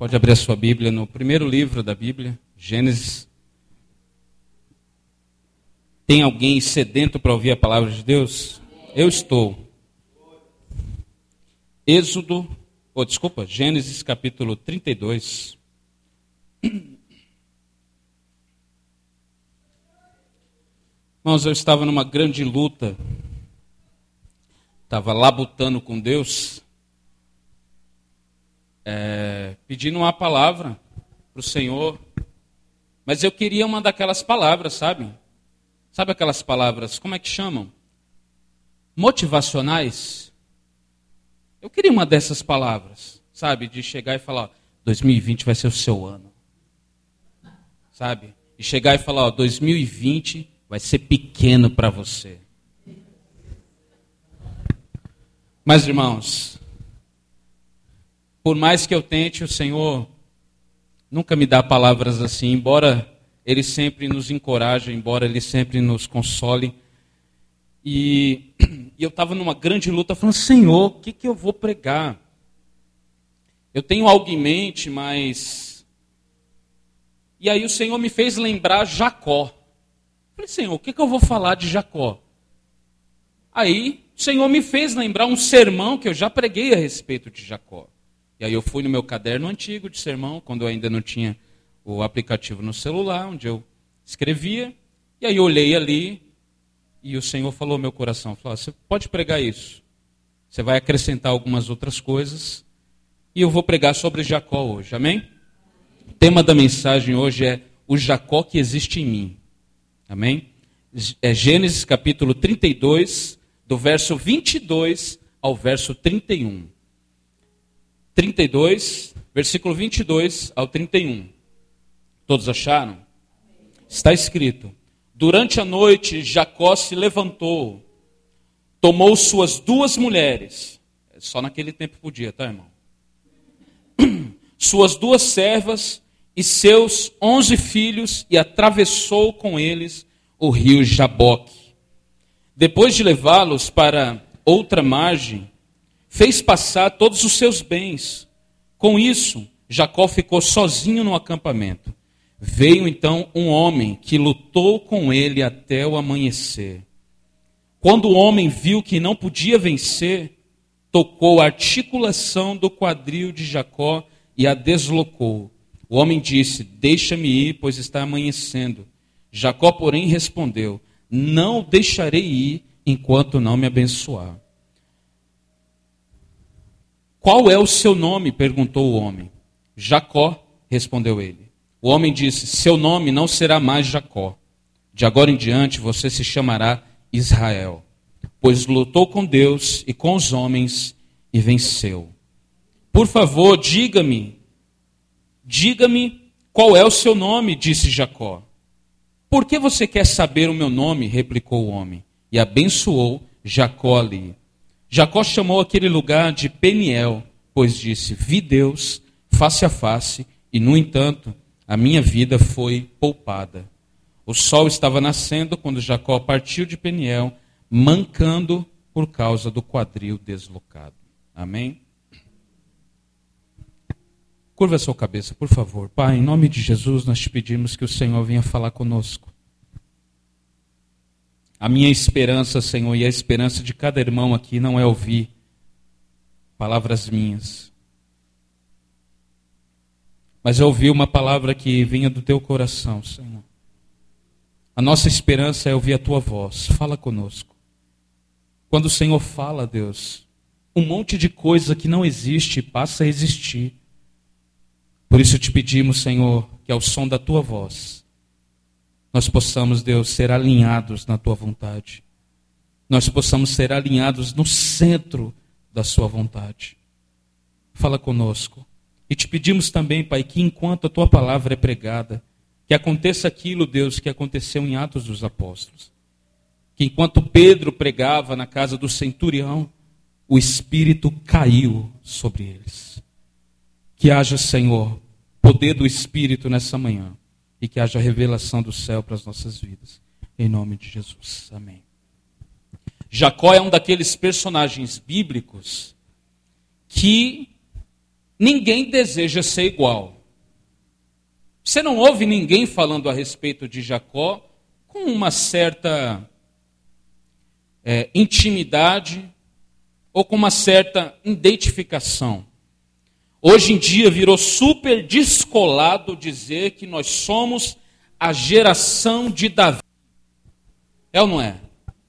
Pode abrir a sua Bíblia no primeiro livro da Bíblia, Gênesis. Tem alguém sedento para ouvir a palavra de Deus? Eu estou. Êxodo, oh, desculpa, Gênesis capítulo 32. Irmãos, eu estava numa grande luta, estava labutando com Deus, é, pedindo uma palavra para o Senhor, mas eu queria uma daquelas palavras, sabe? Sabe aquelas palavras, como é que chamam? Motivacionais. Eu queria uma dessas palavras, sabe? De chegar e falar: 2020 vai ser o seu ano. Sabe? E chegar e falar: ó, 2020 vai ser pequeno para você. Mas, irmãos, por mais que eu tente, o Senhor nunca me dá palavras assim, embora Ele sempre nos encoraje, embora Ele sempre nos console. E, e eu estava numa grande luta, falando: Senhor, o que, que eu vou pregar? Eu tenho algo em mente, mas. E aí o Senhor me fez lembrar Jacó. Falei, Senhor, o que, que eu vou falar de Jacó? Aí o Senhor me fez lembrar um sermão que eu já preguei a respeito de Jacó. E aí eu fui no meu caderno antigo de sermão, quando eu ainda não tinha o aplicativo no celular, onde eu escrevia. E aí eu olhei ali e o Senhor falou ao meu coração, falou: "Você pode pregar isso. Você vai acrescentar algumas outras coisas e eu vou pregar sobre Jacó hoje. Amém? O tema da mensagem hoje é o Jacó que existe em mim. Amém? É Gênesis capítulo 32, do verso 22 ao verso 31. 32, versículo 22 ao 31. Todos acharam? Está escrito: Durante a noite, Jacó se levantou, tomou suas duas mulheres, só naquele tempo podia, tá, irmão? Suas duas servas e seus onze filhos e atravessou com eles o rio Jaboque. Depois de levá-los para outra margem, fez passar todos os seus bens. Com isso, Jacó ficou sozinho no acampamento. Veio então um homem que lutou com ele até o amanhecer. Quando o homem viu que não podia vencer, tocou a articulação do quadril de Jacó e a deslocou. O homem disse: Deixa-me ir, pois está amanhecendo. Jacó, porém, respondeu: Não deixarei ir enquanto não me abençoar. Qual é o seu nome? perguntou o homem. Jacó, respondeu ele. O homem disse: Seu nome não será mais Jacó. De agora em diante você se chamará Israel, pois lutou com Deus e com os homens e venceu. Por favor, diga-me, diga-me qual é o seu nome, disse Jacó. Por que você quer saber o meu nome? replicou o homem. E abençoou Jacó ali. Jacó chamou aquele lugar de Peniel, pois disse: Vi Deus face a face, e no entanto a minha vida foi poupada. O sol estava nascendo quando Jacó partiu de Peniel, mancando por causa do quadril deslocado. Amém? Curva a sua cabeça, por favor. Pai, em nome de Jesus, nós te pedimos que o Senhor venha falar conosco. A minha esperança, Senhor, e a esperança de cada irmão aqui não é ouvir palavras minhas, mas é ouvir uma palavra que vinha do teu coração, Senhor. A nossa esperança é ouvir a tua voz. Fala conosco. Quando o Senhor fala, Deus, um monte de coisa que não existe passa a existir. Por isso te pedimos, Senhor, que ao som da tua voz, nós possamos, Deus, ser alinhados na tua vontade. Nós possamos ser alinhados no centro da sua vontade. Fala conosco. E te pedimos também, Pai, que enquanto a tua palavra é pregada, que aconteça aquilo, Deus, que aconteceu em Atos dos Apóstolos. Que enquanto Pedro pregava na casa do centurião, o Espírito caiu sobre eles. Que haja, Senhor, poder do Espírito nessa manhã e que haja revelação do céu para as nossas vidas. Em nome de Jesus. Amém. Jacó é um daqueles personagens bíblicos que ninguém deseja ser igual. Você não ouve ninguém falando a respeito de Jacó com uma certa é, intimidade ou com uma certa identificação. Hoje em dia virou super descolado dizer que nós somos a geração de Davi. É ou não é?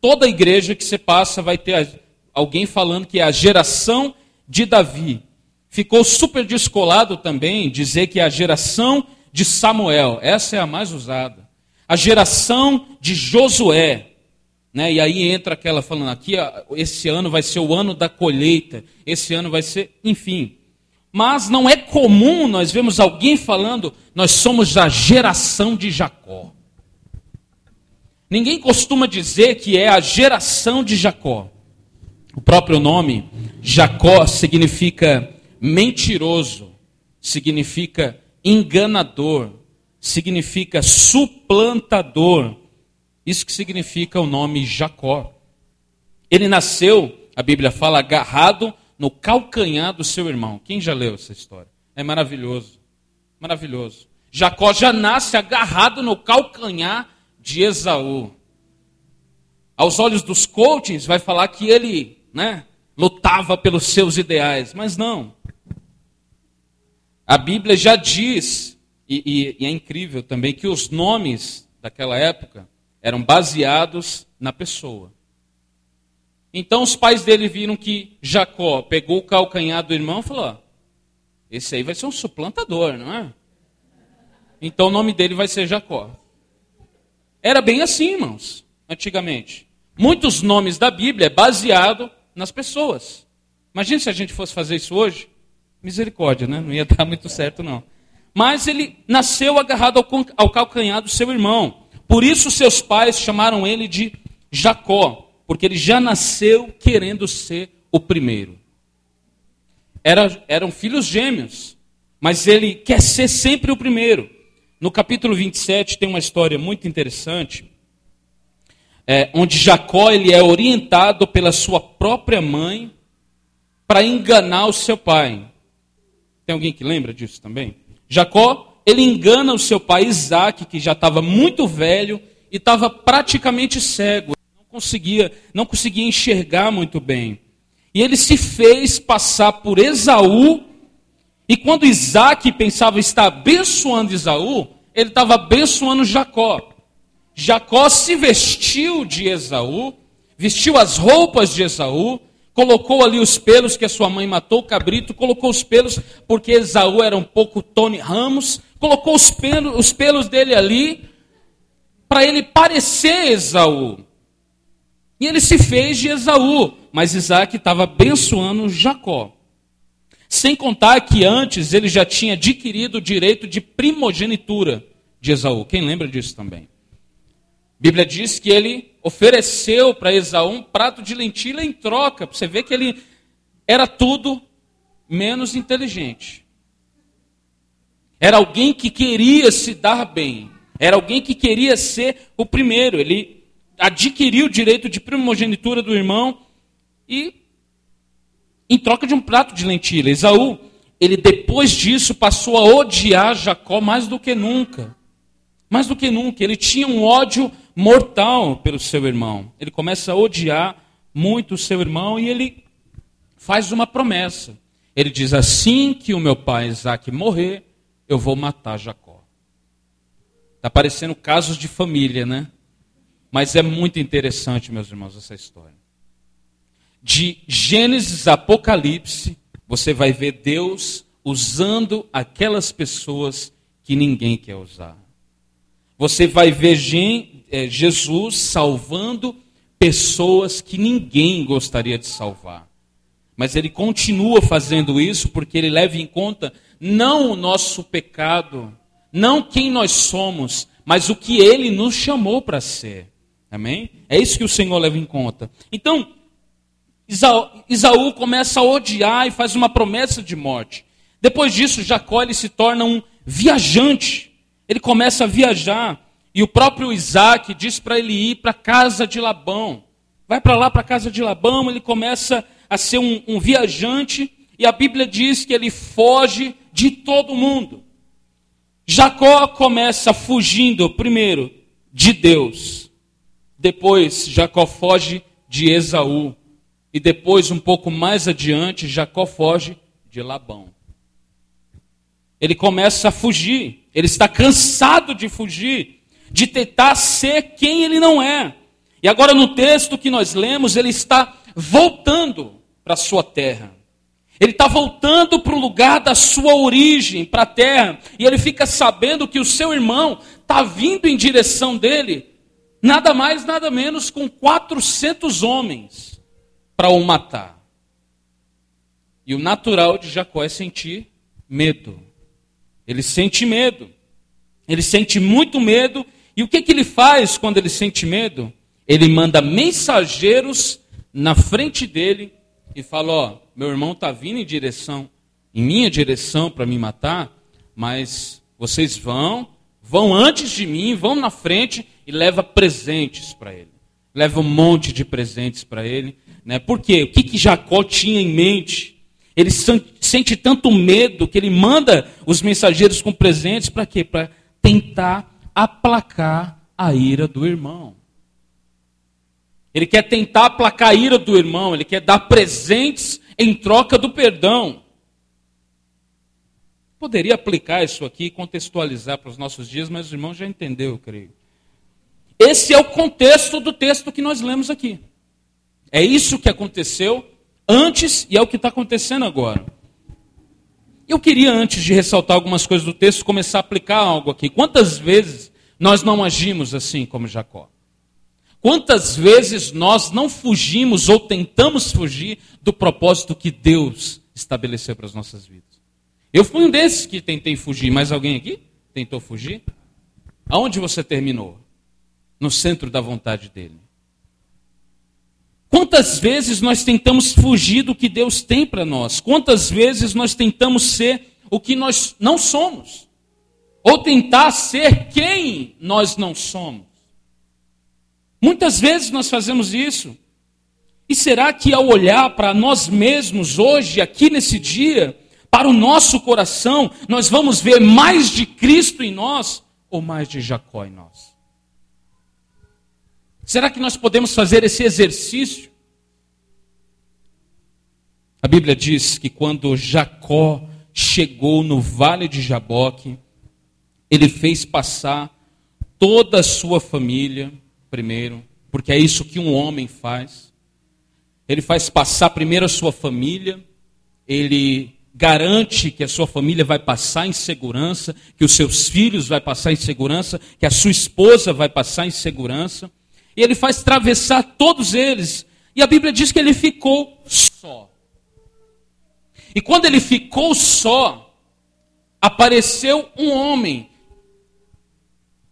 Toda igreja que você passa vai ter alguém falando que é a geração de Davi. Ficou super descolado também dizer que é a geração de Samuel. Essa é a mais usada. A geração de Josué. Né? E aí entra aquela falando aqui, esse ano vai ser o ano da colheita, esse ano vai ser, enfim. Mas não é comum nós vemos alguém falando, nós somos a geração de Jacó. Ninguém costuma dizer que é a geração de Jacó. O próprio nome, Jacó, significa mentiroso, significa enganador, significa suplantador. Isso que significa o nome Jacó. Ele nasceu, a Bíblia fala, agarrado no calcanhar do seu irmão. Quem já leu essa história? É maravilhoso. Maravilhoso. Jacó já nasce agarrado no calcanhar de Esaú. Aos olhos dos coaches, vai falar que ele né, lutava pelos seus ideais, mas não. A Bíblia já diz, e, e, e é incrível também, que os nomes daquela época eram baseados na pessoa. Então os pais dele viram que Jacó pegou o calcanhar do irmão e falou: esse aí vai ser um suplantador, não é? Então o nome dele vai ser Jacó. Era bem assim, irmãos, antigamente. Muitos nomes da Bíblia é baseado nas pessoas. Imagina se a gente fosse fazer isso hoje. Misericórdia, né? Não ia dar muito certo, não. Mas ele nasceu agarrado ao, ao calcanhar do seu irmão. Por isso seus pais chamaram ele de Jacó, porque ele já nasceu querendo ser o primeiro. Era, eram filhos gêmeos, mas ele quer ser sempre o primeiro. No capítulo 27 tem uma história muito interessante, é, onde Jacó ele é orientado pela sua própria mãe para enganar o seu pai. Tem alguém que lembra disso também? Jacó, ele engana o seu pai Isaac, que já estava muito velho e estava praticamente cego, conseguia, não conseguia enxergar muito bem. E ele se fez passar por Esaú, e quando Isaac pensava estar abençoando Esaú, ele estava abençoando Jacó. Jacó se vestiu de Esaú, vestiu as roupas de Esaú, colocou ali os pelos que a sua mãe matou, o cabrito, colocou os pelos, porque Esaú era um pouco Tony Ramos, colocou os pelos, os pelos dele ali, para ele parecer Esaú. E ele se fez de Esaú, mas Isaac estava abençoando Jacó. Sem contar que antes ele já tinha adquirido o direito de primogenitura de Esaú. Quem lembra disso também? A Bíblia diz que ele ofereceu para Esaú um prato de lentilha em troca. Você vê que ele era tudo menos inteligente. Era alguém que queria se dar bem. Era alguém que queria ser o primeiro. Ele adquiriu o direito de primogenitura do irmão e em troca de um prato de lentilha. Esaú, ele depois disso passou a odiar Jacó mais do que nunca. Mais do que nunca. Ele tinha um ódio mortal pelo seu irmão. Ele começa a odiar muito o seu irmão e ele faz uma promessa. Ele diz: Assim que o meu pai Isaac morrer, eu vou matar Jacó. Está parecendo casos de família, né? Mas é muito interessante, meus irmãos, essa história. De Gênesis a Apocalipse, você vai ver Deus usando aquelas pessoas que ninguém quer usar. Você vai ver é, Jesus salvando pessoas que ninguém gostaria de salvar. Mas ele continua fazendo isso porque ele leva em conta não o nosso pecado, não quem nós somos, mas o que ele nos chamou para ser. Amém? É isso que o Senhor leva em conta. Então, Isaú, começa a odiar e faz uma promessa de morte. Depois disso, Jacó ele se torna um viajante. Ele começa a viajar. E o próprio Isaac diz para ele ir para a casa de Labão. Vai para lá, para a casa de Labão, ele começa a ser um, um viajante e a Bíblia diz que ele foge de todo mundo. Jacó começa fugindo, primeiro, de Deus. Depois, Jacó foge de Esaú. E depois, um pouco mais adiante, Jacó foge de Labão. Ele começa a fugir. Ele está cansado de fugir, de tentar ser quem ele não é. E agora, no texto que nós lemos, ele está voltando para a sua terra. Ele está voltando para o lugar da sua origem, para a terra. E ele fica sabendo que o seu irmão está vindo em direção dele, nada mais, nada menos, com 400 homens para o matar. E o natural de Jacó é sentir medo. Ele sente medo. Ele sente muito medo. E o que, que ele faz quando ele sente medo? Ele manda mensageiros na frente dele e fala: Ó, meu irmão está vindo em direção, em minha direção para me matar, mas vocês vão, vão antes de mim, vão na frente e leva presentes para ele. Leva um monte de presentes para ele. Né? Por quê? O que, que Jacó tinha em mente? Ele sente tanto medo que ele manda os mensageiros com presentes para quê? Para tentar aplacar a ira do irmão. Ele quer tentar aplacar a ira do irmão, ele quer dar presentes em troca do perdão. Poderia aplicar isso aqui e contextualizar para os nossos dias, mas o irmão já entendeu, eu creio. Esse é o contexto do texto que nós lemos aqui. É isso que aconteceu antes e é o que está acontecendo agora. Eu queria, antes de ressaltar algumas coisas do texto, começar a aplicar algo aqui. Quantas vezes nós não agimos assim como Jacó? Quantas vezes nós não fugimos ou tentamos fugir do propósito que Deus estabeleceu para as nossas vidas? Eu fui um desses que tentei fugir, mas alguém aqui tentou fugir? Aonde você terminou? No centro da vontade dele. Quantas vezes nós tentamos fugir do que Deus tem para nós? Quantas vezes nós tentamos ser o que nós não somos? Ou tentar ser quem nós não somos? Muitas vezes nós fazemos isso. E será que ao olhar para nós mesmos hoje, aqui nesse dia, para o nosso coração, nós vamos ver mais de Cristo em nós ou mais de Jacó em nós? Será que nós podemos fazer esse exercício? A Bíblia diz que quando Jacó chegou no vale de Jaboque, ele fez passar toda a sua família, primeiro, porque é isso que um homem faz. Ele faz passar primeiro a sua família, ele garante que a sua família vai passar em segurança, que os seus filhos vai passar em segurança, que a sua esposa vai passar em segurança. E ele faz atravessar todos eles. E a Bíblia diz que ele ficou só. E quando ele ficou só, apareceu um homem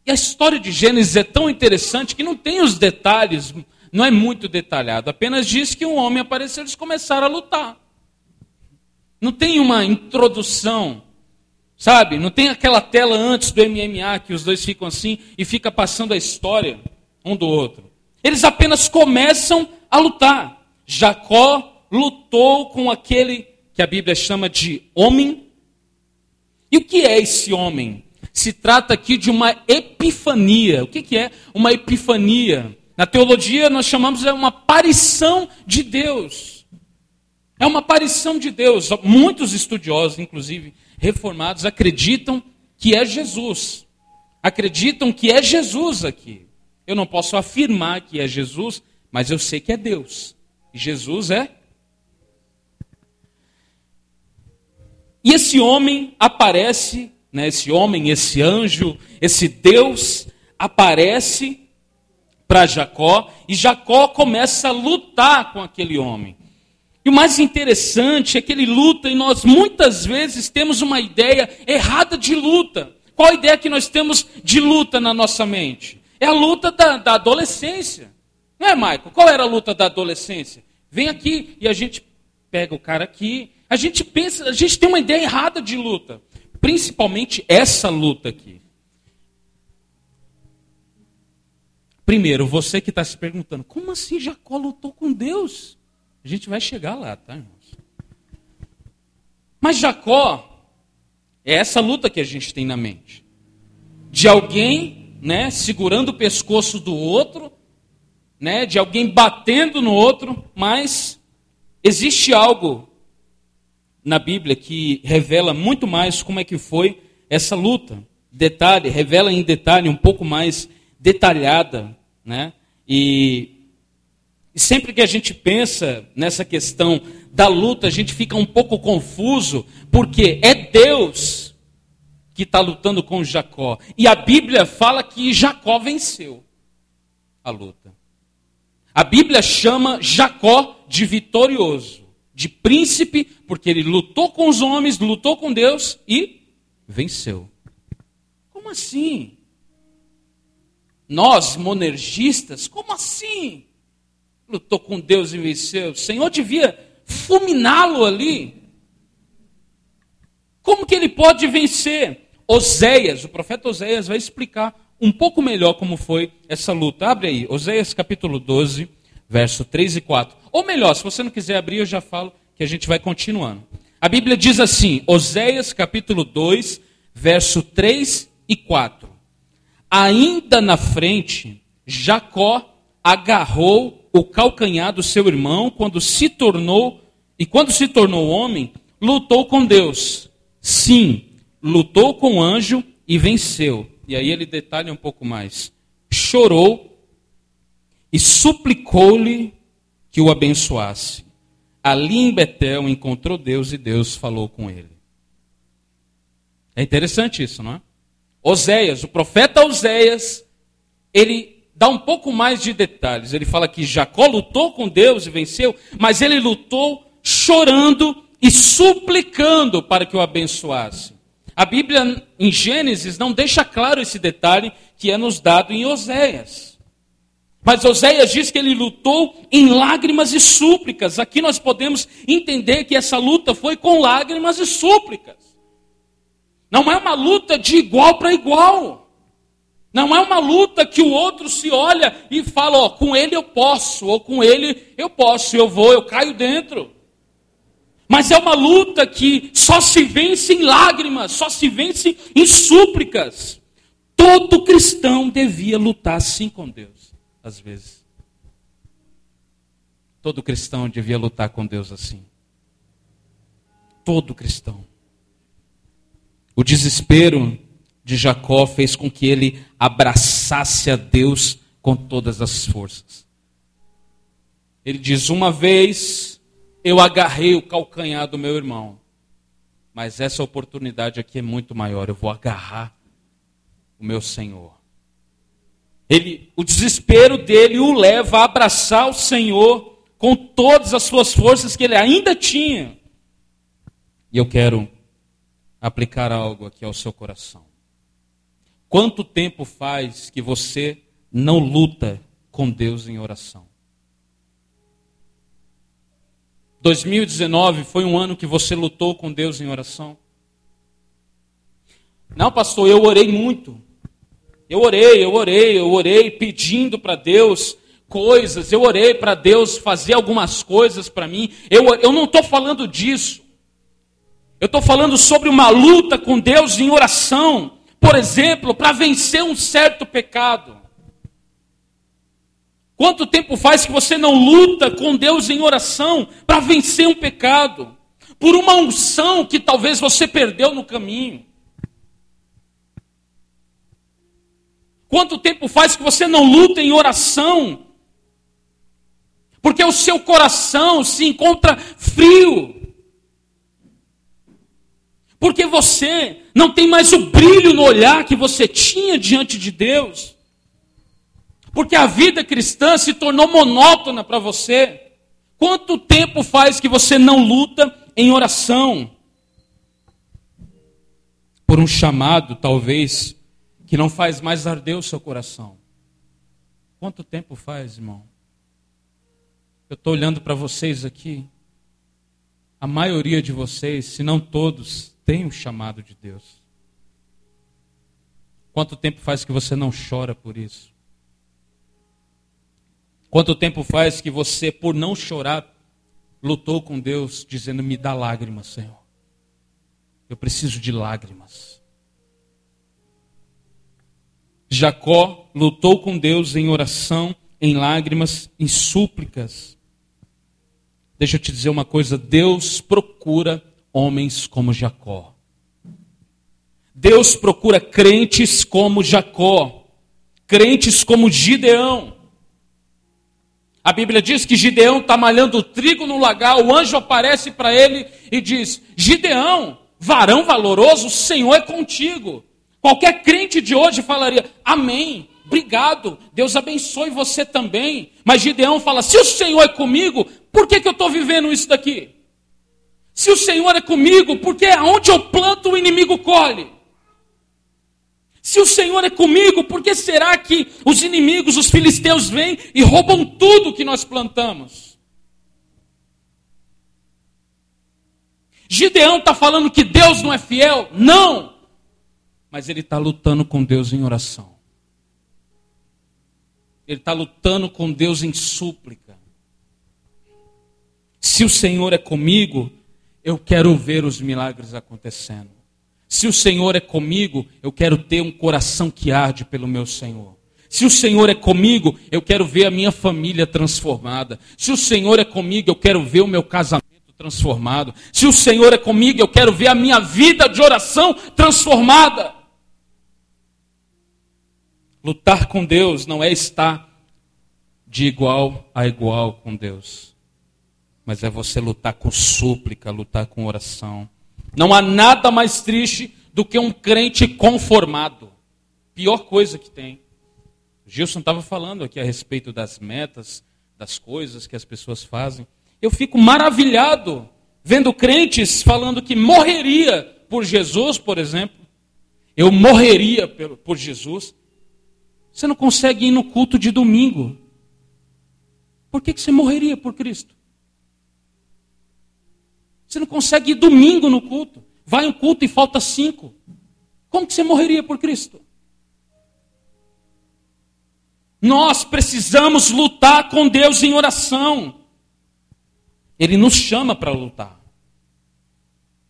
e a história de Gênesis é tão interessante que não tem os detalhes, não é muito detalhado. Apenas diz que um homem apareceu e eles começaram a lutar. Não tem uma introdução, sabe? Não tem aquela tela antes do MMA que os dois ficam assim e fica passando a história um do outro. Eles apenas começam a lutar. Jacó lutou com aquele que a Bíblia chama de homem. E o que é esse homem? Se trata aqui de uma epifania. O que, é uma epifania? Na teologia nós chamamos de uma aparição de Deus. É uma aparição de Deus. Muitos estudiosos, inclusive reformados, acreditam que é Jesus. Acreditam que é Jesus aqui. Eu não posso afirmar que é Jesus, mas eu sei que é Deus. Jesus é. E esse homem aparece né, esse homem, esse anjo, esse Deus aparece para Jacó e Jacó começa a lutar com aquele homem. E o mais interessante é que ele luta e nós muitas vezes temos uma ideia errada de luta. Qual a ideia que nós temos de luta na nossa mente? É a luta da, da adolescência. Não é, Michael? Qual era a luta da adolescência? Vem aqui e a gente pega o cara aqui. A gente pensa, a gente tem uma ideia errada de luta principalmente essa luta aqui. Primeiro, você que está se perguntando, como assim Jacó lutou com Deus? A gente vai chegar lá, tá, irmãos? Mas Jacó, é essa luta que a gente tem na mente. De alguém, né, segurando o pescoço do outro, né, de alguém batendo no outro, mas existe algo na Bíblia que revela muito mais como é que foi essa luta. Detalhe, revela em detalhe um pouco mais detalhada, né? E, e sempre que a gente pensa nessa questão da luta, a gente fica um pouco confuso, porque é Deus que está lutando com Jacó. E a Bíblia fala que Jacó venceu a luta. A Bíblia chama Jacó de vitorioso, de príncipe, porque ele lutou com os homens, lutou com Deus e venceu. Como assim? Nós, monergistas, como assim? Lutou com Deus e venceu. O Senhor devia fulminá-lo ali. Como que ele pode vencer? Oséias, o profeta Oséias vai explicar um pouco melhor como foi essa luta. Abre aí, Oséias capítulo 12, verso 3 e 4. Ou melhor, se você não quiser abrir, eu já falo que a gente vai continuando. A Bíblia diz assim, Oséias capítulo 2, verso 3 e 4. Ainda na frente, Jacó agarrou o calcanhar do seu irmão quando se tornou, e quando se tornou homem, lutou com Deus. Sim, lutou com o anjo e venceu. E aí ele detalha um pouco mais. Chorou e suplicou-lhe que o abençoasse. Ali em Betel encontrou Deus e Deus falou com ele. É interessante isso, não é? Oséias, o profeta Oséias, ele dá um pouco mais de detalhes. Ele fala que Jacó lutou com Deus e venceu, mas ele lutou chorando e suplicando para que o abençoasse. A Bíblia em Gênesis não deixa claro esse detalhe que é nos dado em Oséias. Mas Oséias diz que ele lutou em lágrimas e súplicas. Aqui nós podemos entender que essa luta foi com lágrimas e súplicas. Não é uma luta de igual para igual. Não é uma luta que o outro se olha e fala, ó, com ele eu posso, ou com ele eu posso, eu vou, eu caio dentro. Mas é uma luta que só se vence em lágrimas, só se vence em súplicas. Todo cristão devia lutar assim com Deus, às vezes. Todo cristão devia lutar com Deus assim. Todo cristão. O desespero de Jacó fez com que ele abraçasse a Deus com todas as forças. Ele diz: Uma vez eu agarrei o calcanhar do meu irmão, mas essa oportunidade aqui é muito maior. Eu vou agarrar o meu Senhor. Ele, o desespero dele o leva a abraçar o Senhor com todas as suas forças que ele ainda tinha. E eu quero aplicar algo aqui ao seu coração. Quanto tempo faz que você não luta com Deus em oração? 2019 foi um ano que você lutou com Deus em oração? Não, pastor, eu orei muito. Eu orei, eu orei, eu orei pedindo para Deus coisas, eu orei para Deus fazer algumas coisas para mim. Eu, eu não estou falando disso. Eu estou falando sobre uma luta com Deus em oração, por exemplo, para vencer um certo pecado. Quanto tempo faz que você não luta com Deus em oração para vencer um pecado? Por uma unção que talvez você perdeu no caminho. Quanto tempo faz que você não luta em oração? Porque o seu coração se encontra frio. Porque você não tem mais o brilho no olhar que você tinha diante de Deus. Porque a vida cristã se tornou monótona para você. Quanto tempo faz que você não luta em oração? Por um chamado, talvez, que não faz mais arder o seu coração. Quanto tempo faz, irmão? Eu estou olhando para vocês aqui. A maioria de vocês, se não todos, tem o chamado de Deus. Quanto tempo faz que você não chora por isso? Quanto tempo faz que você, por não chorar, lutou com Deus, dizendo: Me dá lágrimas, Senhor. Eu preciso de lágrimas. Jacó lutou com Deus em oração, em lágrimas, em súplicas. Deixa eu te dizer uma coisa: Deus procura homens como Jacó. Deus procura crentes como Jacó, crentes como Gideão. A Bíblia diz que Gideão está malhando trigo no lagar, o anjo aparece para ele e diz: Gideão, varão valoroso, o Senhor é contigo. Qualquer crente de hoje falaria: Amém, obrigado, Deus abençoe você também. Mas Gideão fala: Se o Senhor é comigo, por que, que eu estou vivendo isso daqui? Se o Senhor é comigo, porque aonde eu planto o inimigo colhe. Se o Senhor é comigo, por que será que os inimigos, os filisteus, vêm e roubam tudo que nós plantamos? Gideão está falando que Deus não é fiel? Não! Mas ele está lutando com Deus em oração. Ele está lutando com Deus em súplica. Se o Senhor é comigo, eu quero ver os milagres acontecendo. Se o Senhor é comigo, eu quero ter um coração que arde pelo meu Senhor. Se o Senhor é comigo, eu quero ver a minha família transformada. Se o Senhor é comigo, eu quero ver o meu casamento transformado. Se o Senhor é comigo, eu quero ver a minha vida de oração transformada. Lutar com Deus não é estar de igual a igual com Deus, mas é você lutar com súplica, lutar com oração. Não há nada mais triste do que um crente conformado. Pior coisa que tem. O Gilson estava falando aqui a respeito das metas, das coisas que as pessoas fazem. Eu fico maravilhado vendo crentes falando que morreria por Jesus, por exemplo. Eu morreria por Jesus. Você não consegue ir no culto de domingo. Por que, que você morreria por Cristo? Você não consegue ir domingo no culto. Vai um culto e falta cinco. Como que você morreria por Cristo? Nós precisamos lutar com Deus em oração. Ele nos chama para lutar.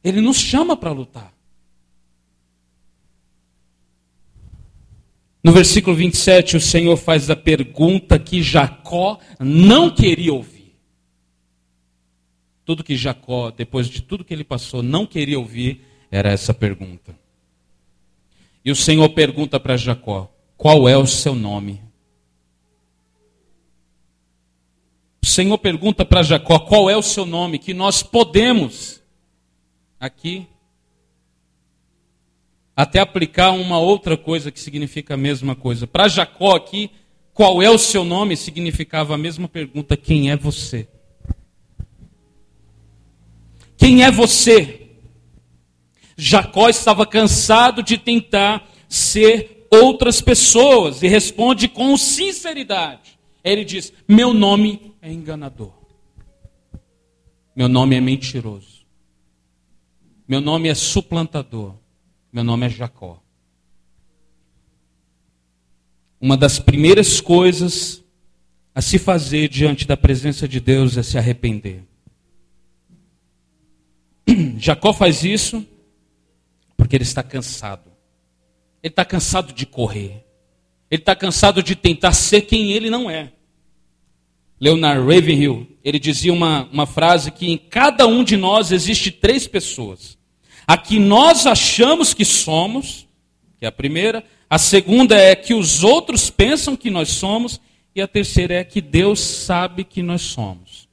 Ele nos chama para lutar. No versículo 27, o Senhor faz a pergunta que Jacó não queria ouvir. Tudo que Jacó, depois de tudo que ele passou, não queria ouvir era essa pergunta. E o Senhor pergunta para Jacó: Qual é o seu nome? O Senhor pergunta para Jacó: Qual é o seu nome? Que nós podemos aqui até aplicar uma outra coisa que significa a mesma coisa. Para Jacó aqui, qual é o seu nome? Significava a mesma pergunta: Quem é você? Quem é você? Jacó estava cansado de tentar ser outras pessoas e responde com sinceridade. Ele diz: Meu nome é enganador. Meu nome é mentiroso. Meu nome é suplantador. Meu nome é Jacó. Uma das primeiras coisas a se fazer diante da presença de Deus é se arrepender. Jacó faz isso porque ele está cansado. Ele está cansado de correr. Ele está cansado de tentar ser quem ele não é. Leonard Ravenhill, ele dizia uma, uma frase que em cada um de nós existe três pessoas. A que nós achamos que somos, que é a primeira. A segunda é que os outros pensam que nós somos. E a terceira é que Deus sabe que nós somos.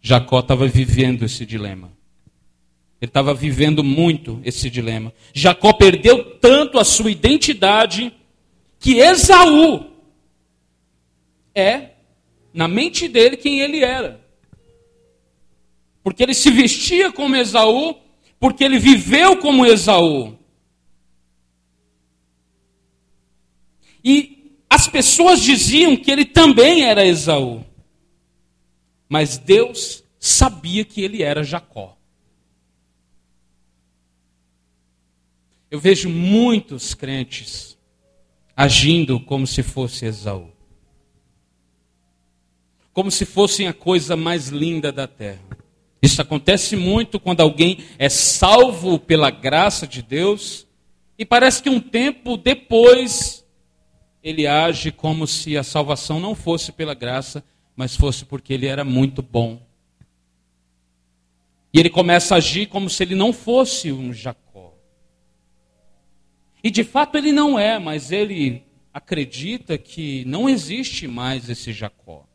Jacó estava vivendo esse dilema. Ele estava vivendo muito esse dilema. Jacó perdeu tanto a sua identidade que Esaú é, na mente dele, quem ele era. Porque ele se vestia como Esaú, porque ele viveu como Esaú. E as pessoas diziam que ele também era Esaú. Mas Deus sabia que ele era Jacó. Eu vejo muitos crentes agindo como se fosse Esaú. Como se fossem a coisa mais linda da terra. Isso acontece muito quando alguém é salvo pela graça de Deus e parece que um tempo depois ele age como se a salvação não fosse pela graça, mas fosse porque ele era muito bom. E ele começa a agir como se ele não fosse um Jacó. E de fato ele não é, mas ele acredita que não existe mais esse Jacó.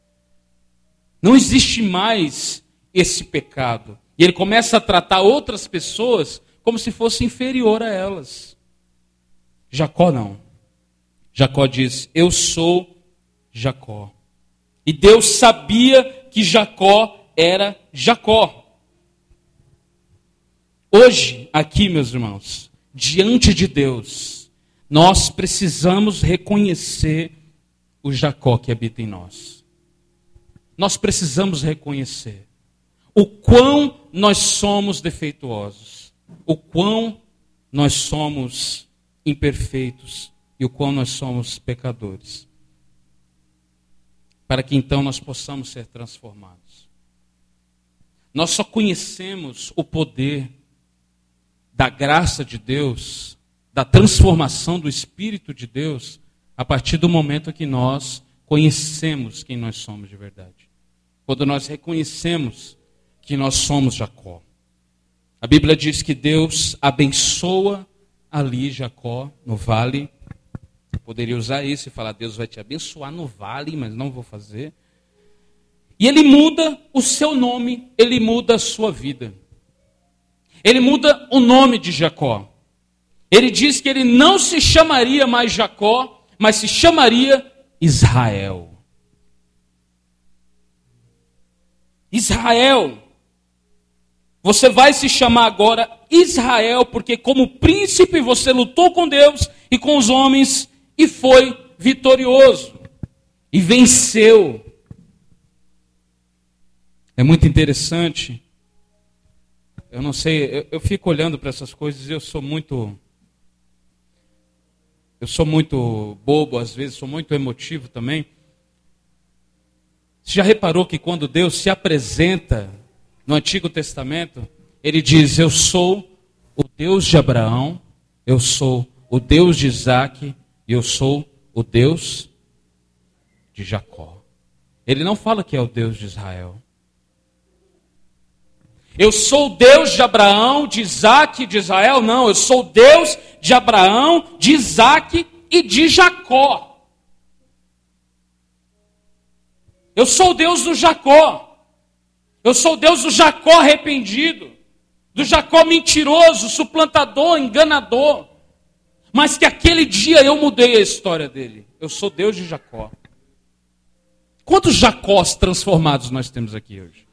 Não existe mais esse pecado. E ele começa a tratar outras pessoas como se fosse inferior a elas. Jacó não. Jacó diz: Eu sou Jacó. E Deus sabia que Jacó era Jacó. Hoje, aqui, meus irmãos, diante de Deus, nós precisamos reconhecer o Jacó que habita em nós. Nós precisamos reconhecer o quão nós somos defeituosos, o quão nós somos imperfeitos e o quão nós somos pecadores. Para que então nós possamos ser transformados. Nós só conhecemos o poder da graça de Deus, da transformação do Espírito de Deus, a partir do momento que nós conhecemos quem nós somos de verdade. Quando nós reconhecemos que nós somos Jacó. A Bíblia diz que Deus abençoa ali Jacó, no vale. Eu poderia usar isso e falar: Deus vai te abençoar no vale, mas não vou fazer. E ele muda o seu nome, ele muda a sua vida. Ele muda o nome de Jacó. Ele diz que ele não se chamaria mais Jacó, mas se chamaria Israel. Israel. Você vai se chamar agora Israel, porque como príncipe você lutou com Deus e com os homens e foi vitorioso e venceu. É muito interessante. Eu não sei, eu, eu fico olhando para essas coisas e eu sou muito. Eu sou muito bobo às vezes, sou muito emotivo também. Você já reparou que quando Deus se apresenta no Antigo Testamento, ele diz: Eu sou o Deus de Abraão, eu sou o Deus de Isaac e eu sou o Deus de Jacó. Ele não fala que é o Deus de Israel. Eu sou Deus de Abraão, de Isaac e de Israel? Não, eu sou Deus de Abraão, de Isaac e de Jacó. Eu sou Deus do Jacó. Eu sou Deus do Jacó arrependido, do Jacó mentiroso, suplantador, enganador. Mas que aquele dia eu mudei a história dele. Eu sou Deus de Jacó. Quantos Jacós transformados nós temos aqui hoje?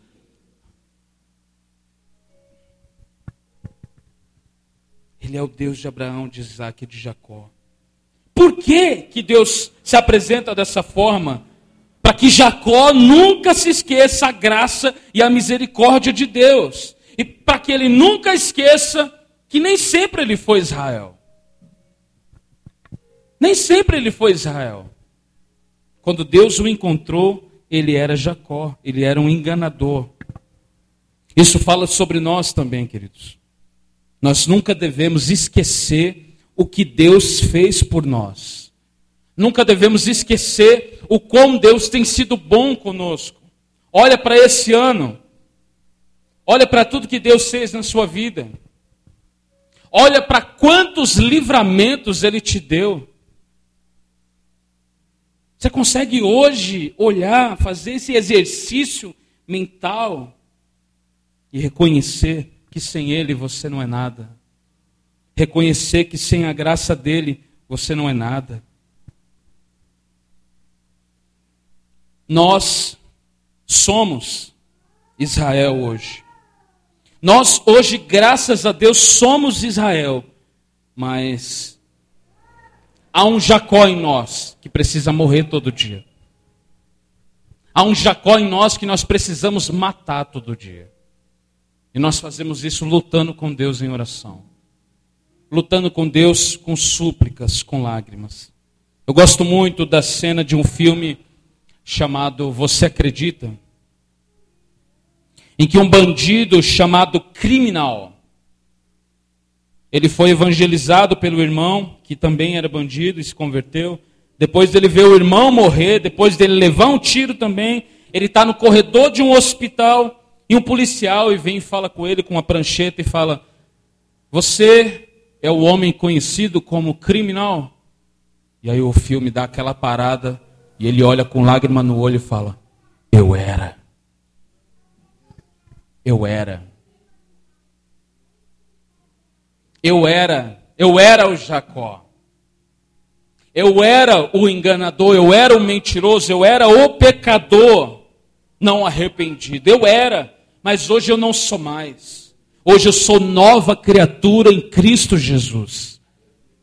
Ele é o Deus de Abraão, de Isaac e de Jacó. Por que, que Deus se apresenta dessa forma? para que Jacó nunca se esqueça a graça e a misericórdia de Deus, e para que ele nunca esqueça que nem sempre ele foi Israel. Nem sempre ele foi Israel. Quando Deus o encontrou, ele era Jacó, ele era um enganador. Isso fala sobre nós também, queridos. Nós nunca devemos esquecer o que Deus fez por nós. Nunca devemos esquecer o quão Deus tem sido bom conosco. Olha para esse ano. Olha para tudo que Deus fez na sua vida. Olha para quantos livramentos Ele te deu. Você consegue hoje olhar, fazer esse exercício mental e reconhecer que sem Ele você não é nada. Reconhecer que sem a graça dele você não é nada. Nós somos Israel hoje. Nós hoje, graças a Deus, somos Israel. Mas há um Jacó em nós que precisa morrer todo dia. Há um Jacó em nós que nós precisamos matar todo dia. E nós fazemos isso lutando com Deus em oração. Lutando com Deus com súplicas, com lágrimas. Eu gosto muito da cena de um filme chamado Você Acredita? em que um bandido chamado criminal ele foi evangelizado pelo irmão, que também era bandido e se converteu. Depois dele ver o irmão morrer, depois dele levar um tiro também, ele está no corredor de um hospital e um policial e vem e fala com ele com uma prancheta e fala: Você é o homem conhecido como criminal? E aí o filme dá aquela parada e ele olha com lágrima no olho e fala: Eu era. Eu era. Eu era, eu era o Jacó. Eu era o enganador, eu era o mentiroso, eu era o pecador não arrependido. Eu era, mas hoje eu não sou mais. Hoje eu sou nova criatura em Cristo Jesus.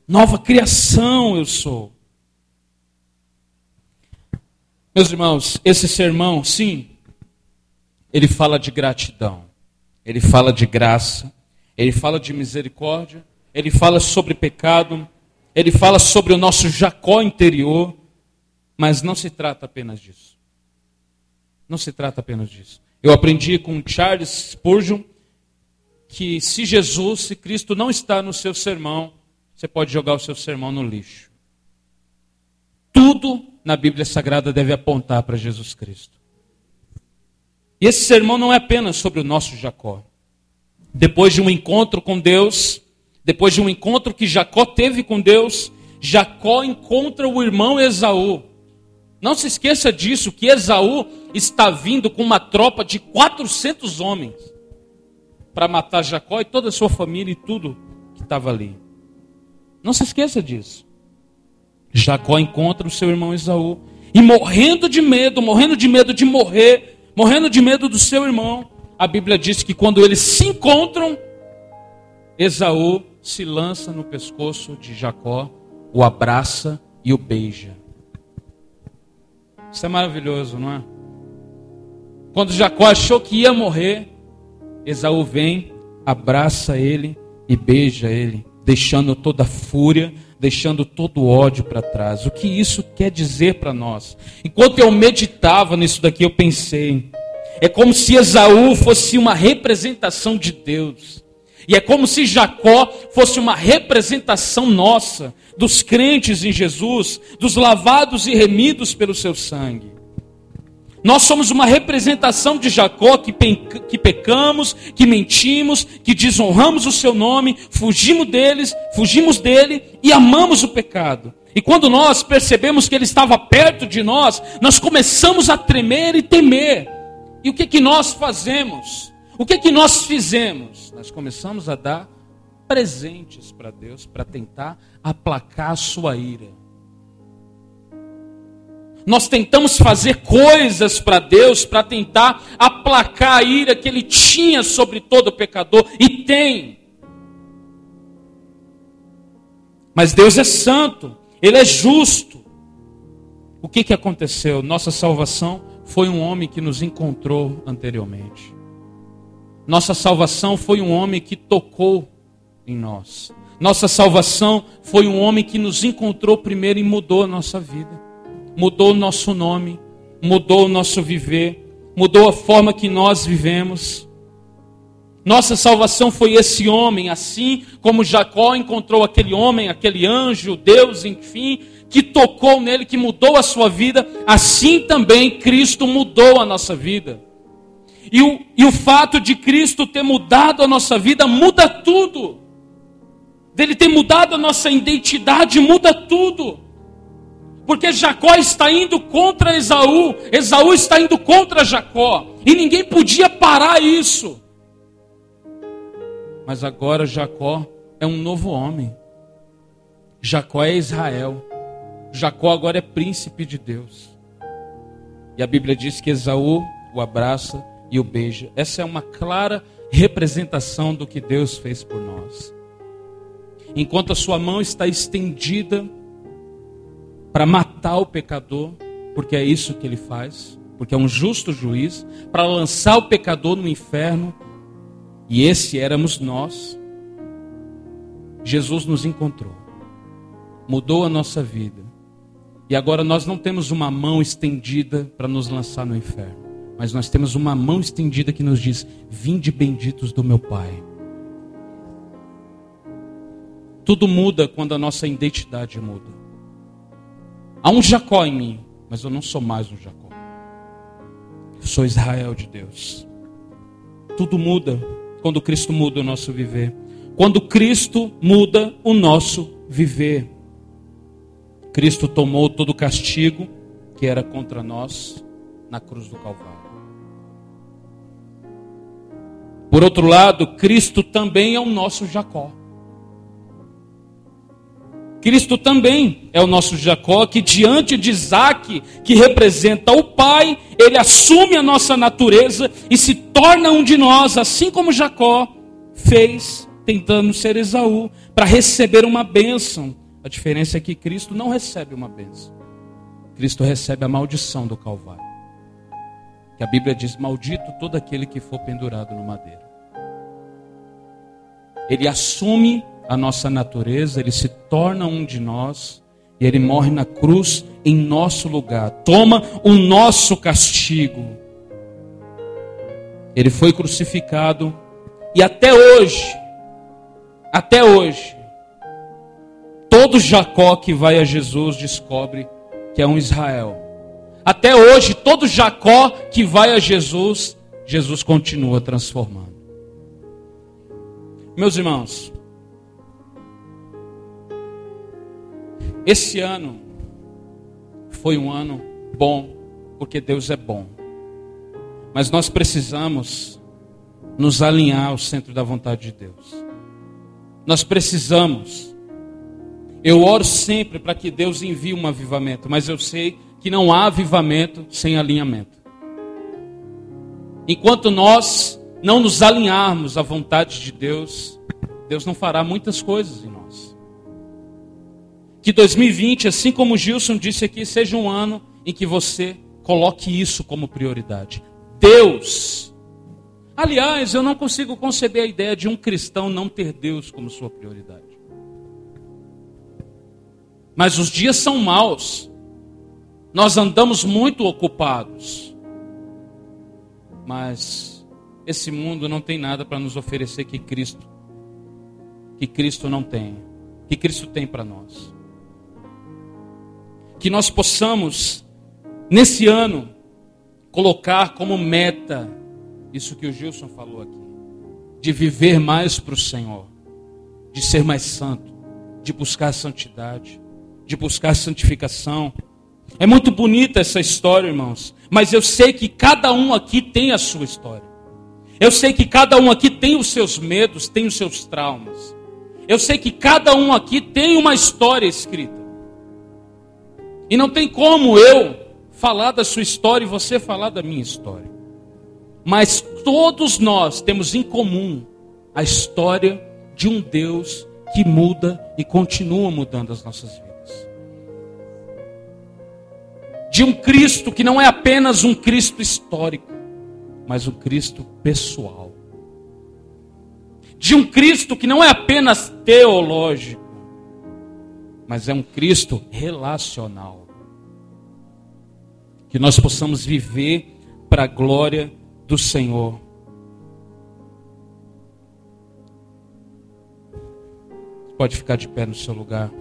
Nova criação eu sou. Meus irmãos, esse sermão, sim, ele fala de gratidão, ele fala de graça, ele fala de misericórdia, ele fala sobre pecado, ele fala sobre o nosso Jacó interior, mas não se trata apenas disso. Não se trata apenas disso. Eu aprendi com Charles Spurgeon que se Jesus, se Cristo não está no seu sermão, você pode jogar o seu sermão no lixo. Tudo na Bíblia Sagrada deve apontar para Jesus Cristo. E esse sermão não é apenas sobre o nosso Jacó. Depois de um encontro com Deus, depois de um encontro que Jacó teve com Deus, Jacó encontra o irmão Esaú. Não se esqueça disso, que Esaú está vindo com uma tropa de 400 homens para matar Jacó e toda a sua família e tudo que estava ali. Não se esqueça disso. Jacó encontra o seu irmão Esaú e morrendo de medo, morrendo de medo de morrer, morrendo de medo do seu irmão, a Bíblia diz que quando eles se encontram, Esaú se lança no pescoço de Jacó, o abraça e o beija. Isso é maravilhoso, não é? Quando Jacó achou que ia morrer, Esaú vem, abraça ele e beija ele, deixando toda a fúria, deixando todo o ódio para trás. O que isso quer dizer para nós? Enquanto eu meditava nisso daqui, eu pensei, é como se Esaú fosse uma representação de Deus. E é como se Jacó fosse uma representação nossa, dos crentes em Jesus, dos lavados e remidos pelo seu sangue. Nós somos uma representação de Jacó que, que pecamos, que mentimos, que desonramos o seu nome, fugimos deles, fugimos dele e amamos o pecado. E quando nós percebemos que ele estava perto de nós, nós começamos a tremer e temer. E o que, que nós fazemos? O que, que nós fizemos? Nós começamos a dar presentes para Deus para tentar aplacar a sua ira. Nós tentamos fazer coisas para Deus para tentar aplacar a ira que Ele tinha sobre todo pecador e tem. Mas Deus é santo, Ele é justo. O que, que aconteceu? Nossa salvação foi um homem que nos encontrou anteriormente. Nossa salvação foi um homem que tocou em nós. Nossa salvação foi um homem que nos encontrou primeiro e mudou a nossa vida. Mudou o nosso nome, mudou o nosso viver, mudou a forma que nós vivemos. Nossa salvação foi esse homem, assim como Jacó encontrou aquele homem, aquele anjo, Deus, enfim, que tocou nele, que mudou a sua vida, assim também Cristo mudou a nossa vida. E o, e o fato de Cristo ter mudado a nossa vida muda tudo. Dele ter mudado a nossa identidade muda tudo. Porque Jacó está indo contra Esaú, Esaú está indo contra Jacó, e ninguém podia parar isso. Mas agora Jacó é um novo homem. Jacó é Israel. Jacó agora é príncipe de Deus. E a Bíblia diz que Esaú o abraça e o beija. Essa é uma clara representação do que Deus fez por nós. Enquanto a sua mão está estendida para matar o pecador, porque é isso que ele faz, porque é um justo juiz, para lançar o pecador no inferno, e esse éramos nós. Jesus nos encontrou, mudou a nossa vida, e agora nós não temos uma mão estendida para nos lançar no inferno, mas nós temos uma mão estendida que nos diz: Vinde benditos do meu Pai. Tudo muda quando a nossa identidade muda. Há um Jacó em mim, mas eu não sou mais um Jacó. Eu sou Israel de Deus. Tudo muda quando Cristo muda o nosso viver. Quando Cristo muda o nosso viver. Cristo tomou todo o castigo que era contra nós na cruz do Calvário. Por outro lado, Cristo também é o nosso Jacó. Cristo também é o nosso Jacó, que diante de Isaac, que representa o Pai, ele assume a nossa natureza e se torna um de nós, assim como Jacó fez, tentando ser Esaú, para receber uma bênção. A diferença é que Cristo não recebe uma bênção, Cristo recebe a maldição do Calvário que a Bíblia diz: Maldito todo aquele que for pendurado no madeiro. Ele assume a nossa natureza, ele se torna um de nós e ele morre na cruz em nosso lugar, toma o nosso castigo. Ele foi crucificado e até hoje, até hoje, todo Jacó que vai a Jesus descobre que é um Israel até hoje, todo Jacó que vai a Jesus, Jesus continua transformando. Meus irmãos, esse ano foi um ano bom, porque Deus é bom. Mas nós precisamos nos alinhar ao centro da vontade de Deus. Nós precisamos. Eu oro sempre para que Deus envie um avivamento, mas eu sei que não há avivamento sem alinhamento. Enquanto nós não nos alinharmos à vontade de Deus, Deus não fará muitas coisas em nós. Que 2020, assim como Gilson disse aqui, seja um ano em que você coloque isso como prioridade. Deus. Aliás, eu não consigo conceber a ideia de um cristão não ter Deus como sua prioridade. Mas os dias são maus. Nós andamos muito ocupados. Mas esse mundo não tem nada para nos oferecer que Cristo que Cristo não tem, que Cristo tem para nós. Que nós possamos nesse ano colocar como meta isso que o Gilson falou aqui, de viver mais para o Senhor, de ser mais santo, de buscar santidade, de buscar santificação é muito bonita essa história, irmãos. Mas eu sei que cada um aqui tem a sua história. Eu sei que cada um aqui tem os seus medos, tem os seus traumas. Eu sei que cada um aqui tem uma história escrita. E não tem como eu falar da sua história e você falar da minha história. Mas todos nós temos em comum a história de um Deus que muda e continua mudando as nossas vidas de um Cristo que não é apenas um Cristo histórico, mas um Cristo pessoal. De um Cristo que não é apenas teológico, mas é um Cristo relacional. Que nós possamos viver para a glória do Senhor. Pode ficar de pé no seu lugar.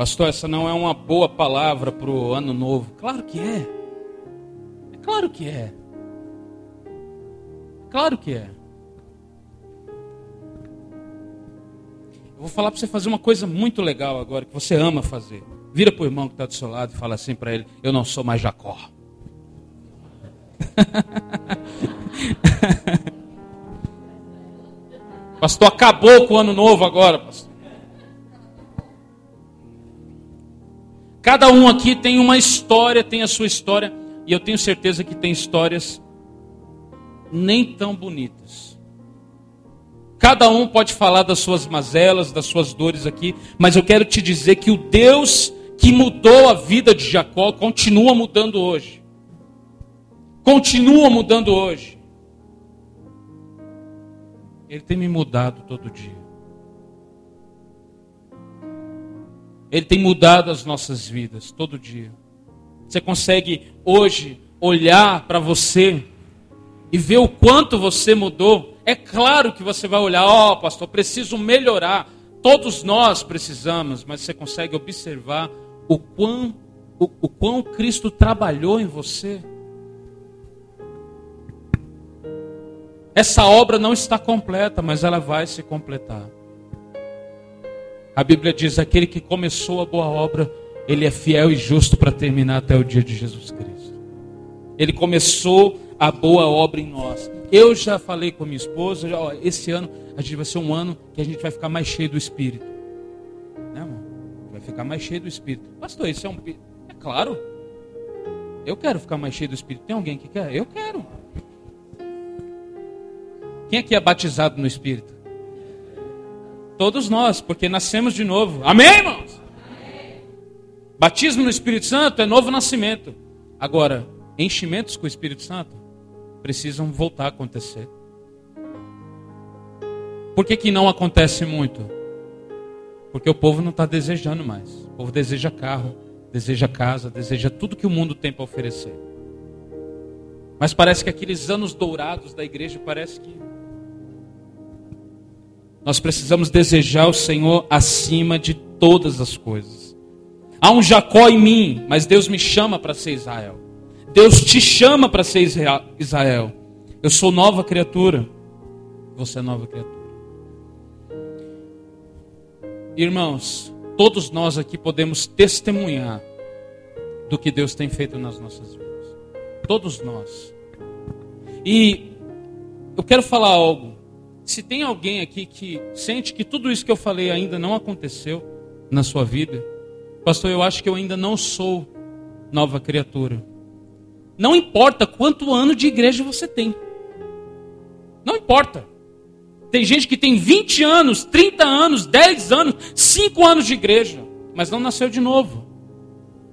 Pastor, essa não é uma boa palavra para o ano novo. Claro que é. É claro que é. Claro que é. Eu vou falar para você fazer uma coisa muito legal agora, que você ama fazer. Vira para o irmão que está do seu lado e fala assim para ele: Eu não sou mais Jacó. pastor, acabou com o ano novo agora, pastor. Cada um aqui tem uma história, tem a sua história, e eu tenho certeza que tem histórias nem tão bonitas. Cada um pode falar das suas mazelas, das suas dores aqui, mas eu quero te dizer que o Deus que mudou a vida de Jacó continua mudando hoje. Continua mudando hoje. Ele tem me mudado todo dia. Ele tem mudado as nossas vidas todo dia. Você consegue hoje olhar para você e ver o quanto você mudou? É claro que você vai olhar, ó, oh, pastor, preciso melhorar. Todos nós precisamos, mas você consegue observar o quão, o, o quão Cristo trabalhou em você. Essa obra não está completa, mas ela vai se completar. A Bíblia diz: aquele que começou a boa obra, ele é fiel e justo para terminar até o dia de Jesus Cristo. Ele começou a boa obra em nós. Eu já falei com minha esposa, já, ó, esse ano a gente vai ser um ano que a gente vai ficar mais cheio do Espírito. Né, amor? Vai ficar mais cheio do Espírito. Pastor, isso é um. É claro. Eu quero ficar mais cheio do Espírito. Tem alguém que quer? Eu quero. Quem aqui é batizado no Espírito? Todos nós, porque nascemos de novo. Amém, irmãos? Amém. Batismo no Espírito Santo é novo nascimento. Agora, enchimentos com o Espírito Santo precisam voltar a acontecer. Por que, que não acontece muito? Porque o povo não está desejando mais. O povo deseja carro, deseja casa, deseja tudo que o mundo tem para oferecer. Mas parece que aqueles anos dourados da igreja parece que nós precisamos desejar o Senhor acima de todas as coisas. Há um Jacó em mim, mas Deus me chama para ser Israel. Deus te chama para ser Israel. Eu sou nova criatura. Você é nova criatura. Irmãos, todos nós aqui podemos testemunhar do que Deus tem feito nas nossas vidas. Todos nós. E eu quero falar algo se tem alguém aqui que sente que tudo isso que eu falei ainda não aconteceu na sua vida, pastor, eu acho que eu ainda não sou nova criatura. Não importa quanto ano de igreja você tem. Não importa. Tem gente que tem 20 anos, 30 anos, 10 anos, 5 anos de igreja, mas não nasceu de novo.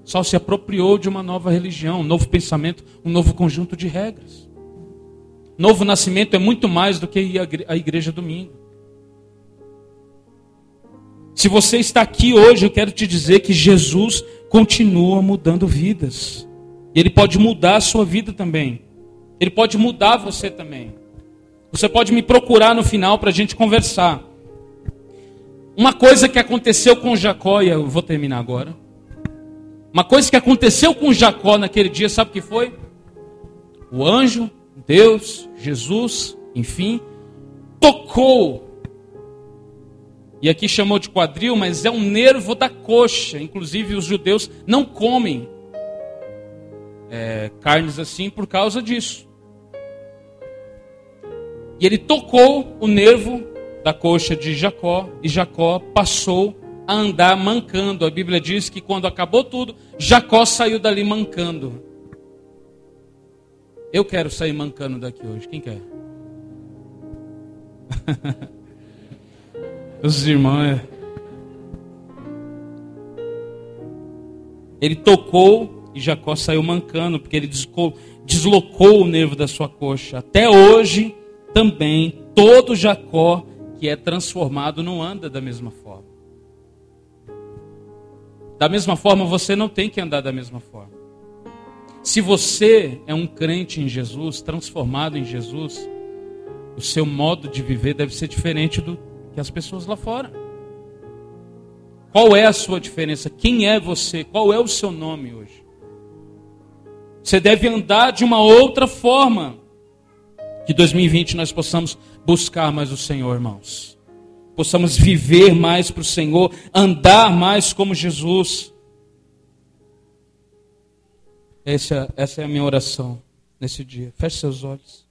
Só se apropriou de uma nova religião, um novo pensamento, um novo conjunto de regras. Novo nascimento é muito mais do que ir à igreja domingo. Se você está aqui hoje, eu quero te dizer que Jesus continua mudando vidas. E Ele pode mudar a sua vida também. Ele pode mudar você também. Você pode me procurar no final para a gente conversar. Uma coisa que aconteceu com Jacó, e eu vou terminar agora. Uma coisa que aconteceu com Jacó naquele dia, sabe o que foi? O anjo Deus, Jesus, enfim, tocou. E aqui chamou de quadril, mas é um nervo da coxa. Inclusive, os judeus não comem é, carnes assim por causa disso. E ele tocou o nervo da coxa de Jacó, e Jacó passou a andar mancando. A Bíblia diz que quando acabou tudo, Jacó saiu dali mancando. Eu quero sair mancando daqui hoje. Quem quer? Os irmãos. É. Ele tocou e Jacó saiu mancando, porque ele deslocou o nervo da sua coxa. Até hoje, também, todo Jacó que é transformado não anda da mesma forma. Da mesma forma, você não tem que andar da mesma forma. Se você é um crente em Jesus, transformado em Jesus, o seu modo de viver deve ser diferente do que as pessoas lá fora. Qual é a sua diferença? Quem é você? Qual é o seu nome hoje? Você deve andar de uma outra forma. Que 2020 nós possamos buscar mais o Senhor, irmãos. Possamos viver mais para o Senhor, andar mais como Jesus. Essa, essa é a minha oração nesse dia. Feche seus olhos.